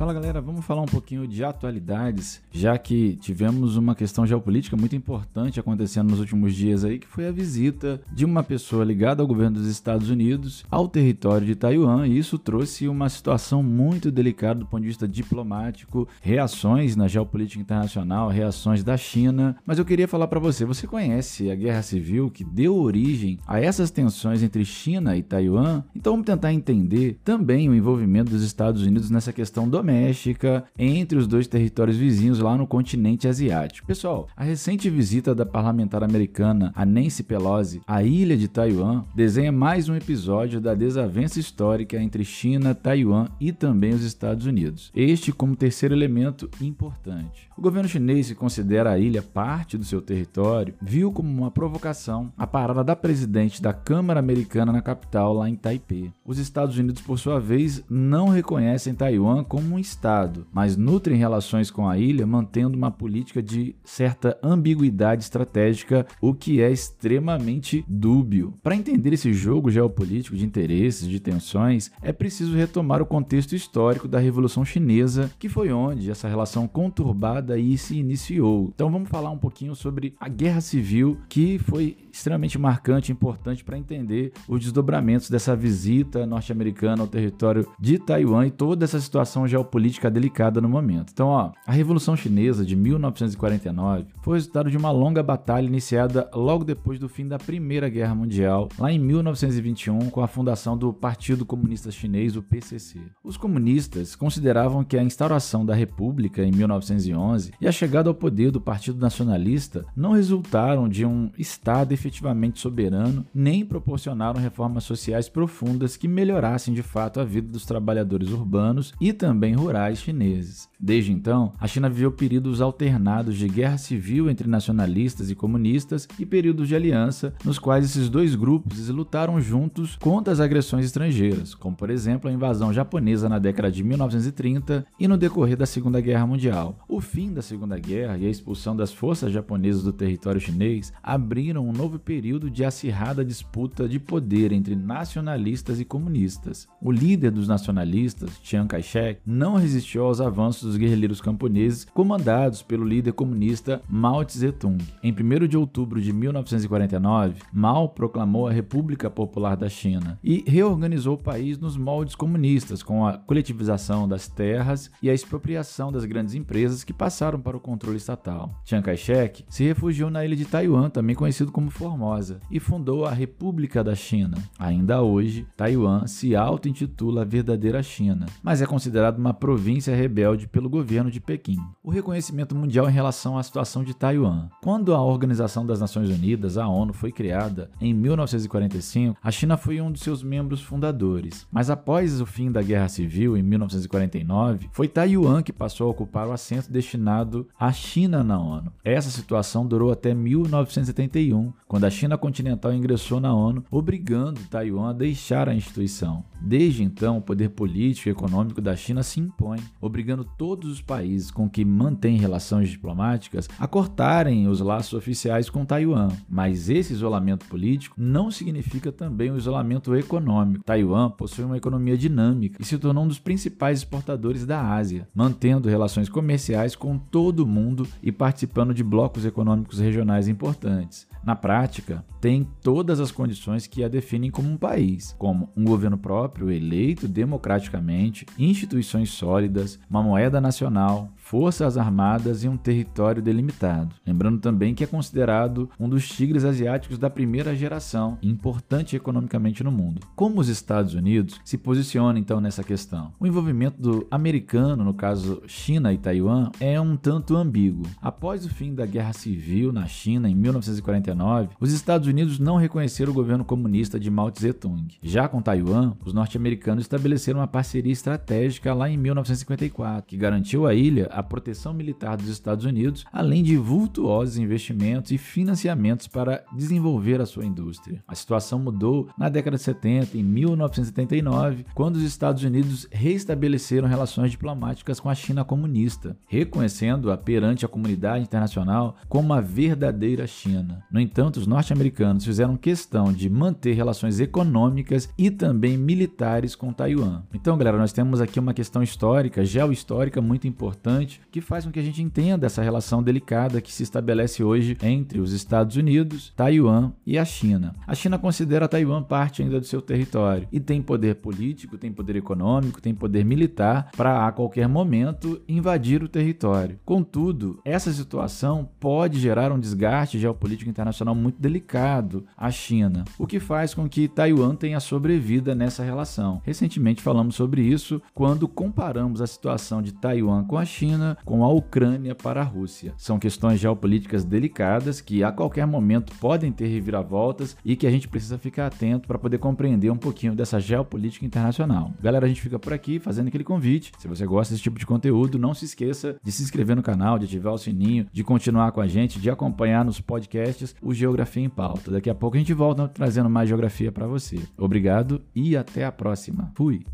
Fala galera, vamos falar um pouquinho de atualidades, já que tivemos uma questão geopolítica muito importante acontecendo nos últimos dias aí, que foi a visita de uma pessoa ligada ao governo dos Estados Unidos ao território de Taiwan, e isso trouxe uma situação muito delicada do ponto de vista diplomático, reações na geopolítica internacional, reações da China. Mas eu queria falar para você, você conhece a guerra civil que deu origem a essas tensões entre China e Taiwan? Então vamos tentar entender também o envolvimento dos Estados Unidos nessa questão doméstica doméstica entre os dois territórios vizinhos lá no continente asiático. Pessoal, a recente visita da parlamentar americana a Nancy Pelosi à ilha de Taiwan desenha mais um episódio da desavença histórica entre China, Taiwan e também os Estados Unidos. Este como terceiro elemento importante. O governo chinês, que considera a ilha parte do seu território, viu como uma provocação a parada da presidente da Câmara Americana na capital, lá em Taipei. Os Estados Unidos, por sua vez, não reconhecem Taiwan como um Estado, mas nutrem relações com a ilha mantendo uma política de certa ambiguidade estratégica, o que é extremamente dúbio. Para entender esse jogo geopolítico de interesses, de tensões, é preciso retomar o contexto histórico da Revolução Chinesa, que foi onde essa relação conturbada aí se iniciou. Então vamos falar um pouquinho sobre a Guerra Civil, que foi extremamente marcante e importante para entender os desdobramentos dessa visita norte-americana ao território de Taiwan e toda essa situação geopolítica delicada no momento. Então, ó, a Revolução Chinesa de 1949 foi resultado de uma longa batalha iniciada logo depois do fim da Primeira Guerra Mundial, lá em 1921, com a fundação do Partido Comunista Chinês, o PCC. Os comunistas consideravam que a instauração da República em 1911 e a chegada ao poder do Partido Nacionalista não resultaram de um Estado efetivamente soberano, nem proporcionaram reformas sociais profundas que melhorassem de fato a vida dos trabalhadores urbanos e também rurais chineses. Desde então, a China viveu períodos alternados de guerra civil entre nacionalistas e comunistas e períodos de aliança, nos quais esses dois grupos lutaram juntos contra as agressões estrangeiras, como por exemplo a invasão japonesa na década de 1930 e no decorrer da Segunda Guerra Mundial. O fim da Segunda Guerra e a expulsão das forças japonesas do território chinês abriram um novo período de acirrada disputa de poder entre nacionalistas e comunistas. O líder dos nacionalistas, Chiang Kai-shek, não resistiu aos avanços dos guerrilheiros camponeses comandados pelo líder comunista Mao Tse-tung. Em 1 de outubro de 1949, Mao proclamou a República Popular da China e reorganizou o país nos moldes comunistas, com a coletivização das terras e a expropriação das grandes empresas que passaram para o controle estatal. Chiang Kai-shek se refugiou na ilha de Taiwan, também conhecido como Formosa, e fundou a República da China. Ainda hoje, Taiwan se auto-intitula a verdadeira China, mas é considerado uma província rebelde pelo governo de Pequim. O reconhecimento mundial em relação à situação de Taiwan. Quando a Organização das Nações Unidas, a ONU, foi criada em 1945, a China foi um dos seus membros fundadores. Mas após o fim da Guerra Civil, em 1949, foi Taiwan que passou a ocupar o assento destinado à China na ONU. Essa situação durou até 1971, quando a China continental ingressou na ONU, obrigando Taiwan a deixar a instituição. Desde então, o poder político e econômico da China se impõe, obrigando todos os países com que mantém relações diplomáticas a cortarem os laços oficiais com Taiwan. Mas esse isolamento político não significa também o isolamento econômico. Taiwan possui uma economia dinâmica e se tornou um dos principais exportadores da Ásia, mantendo relações comerciais com todo o mundo e participando de blocos econômicos regionais importantes. Na prática, tem todas as condições que a definem como um país, como um governo próprio eleito democraticamente, instituições sólidas, uma moeda nacional, forças armadas e um território delimitado. Lembrando também que é considerado um dos tigres asiáticos da primeira geração, importante economicamente no mundo. Como os Estados Unidos se posicionam então nessa questão? O envolvimento do americano, no caso China e Taiwan, é um tanto ambíguo. Após o fim da Guerra Civil na China em 1949, os Estados Unidos não reconheceram o governo comunista de Mao Tse-tung. Já com Taiwan, os norte-americanos estabeleceram uma parceria estratégica lá em 1954, que garantiu à ilha a proteção militar dos Estados Unidos, além de vultuosos investimentos e financiamentos para desenvolver a sua indústria. A situação mudou na década de 70, em 1979, quando os Estados Unidos restabeleceram relações diplomáticas com a China comunista, reconhecendo-a perante a comunidade internacional como a verdadeira China. No entanto, os norte-americanos fizeram questão de manter relações econômicas e também militares com Taiwan. Então, galera, nós temos aqui uma questão histórica, geohistórica muito importante, que faz com que a gente entenda essa relação delicada que se estabelece hoje entre os Estados Unidos, Taiwan e a China. A China considera Taiwan parte ainda do seu território e tem poder político, tem poder econômico, tem poder militar para a qualquer momento invadir o território. Contudo, essa situação pode gerar um desgaste geopolítico internacional muito delicado à China, o que faz com que Taiwan tenha sobrevida nessa relação. Recentemente falamos sobre isso quando comparamos a situação de Taiwan com a China com a Ucrânia para a Rússia. São questões geopolíticas delicadas que a qualquer momento podem ter reviravoltas e que a gente precisa ficar atento para poder compreender um pouquinho dessa geopolítica internacional. Galera, a gente fica por aqui fazendo aquele convite. Se você gosta desse tipo de conteúdo, não se esqueça de se inscrever no canal, de ativar o sininho, de continuar com a gente, de acompanhar nos podcasts o Geografia em Pauta. Daqui a pouco a gente volta trazendo mais geografia para você. Obrigado e até a próxima. Fui!